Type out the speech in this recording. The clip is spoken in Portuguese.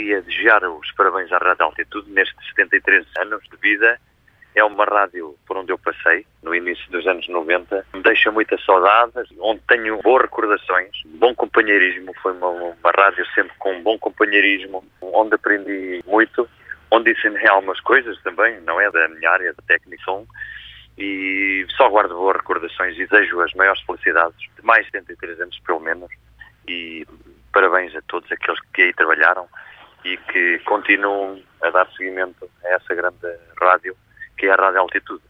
queria desejar os parabéns à Rádio Altitude nestes 73 anos de vida. É uma rádio por onde eu passei no início dos anos 90. Me deixa muitas saudades, onde tenho boas recordações, bom companheirismo. Foi uma, uma rádio sempre com bom companheirismo, onde aprendi muito, onde ensinei algumas coisas também, não é da minha área de técnico. E só guardo boas recordações e desejo as maiores felicidades de mais 73 anos, pelo menos. E parabéns a todos aqueles que aí trabalharam e que continuam a dar seguimento a essa grande rádio, que é a Rádio Altitude.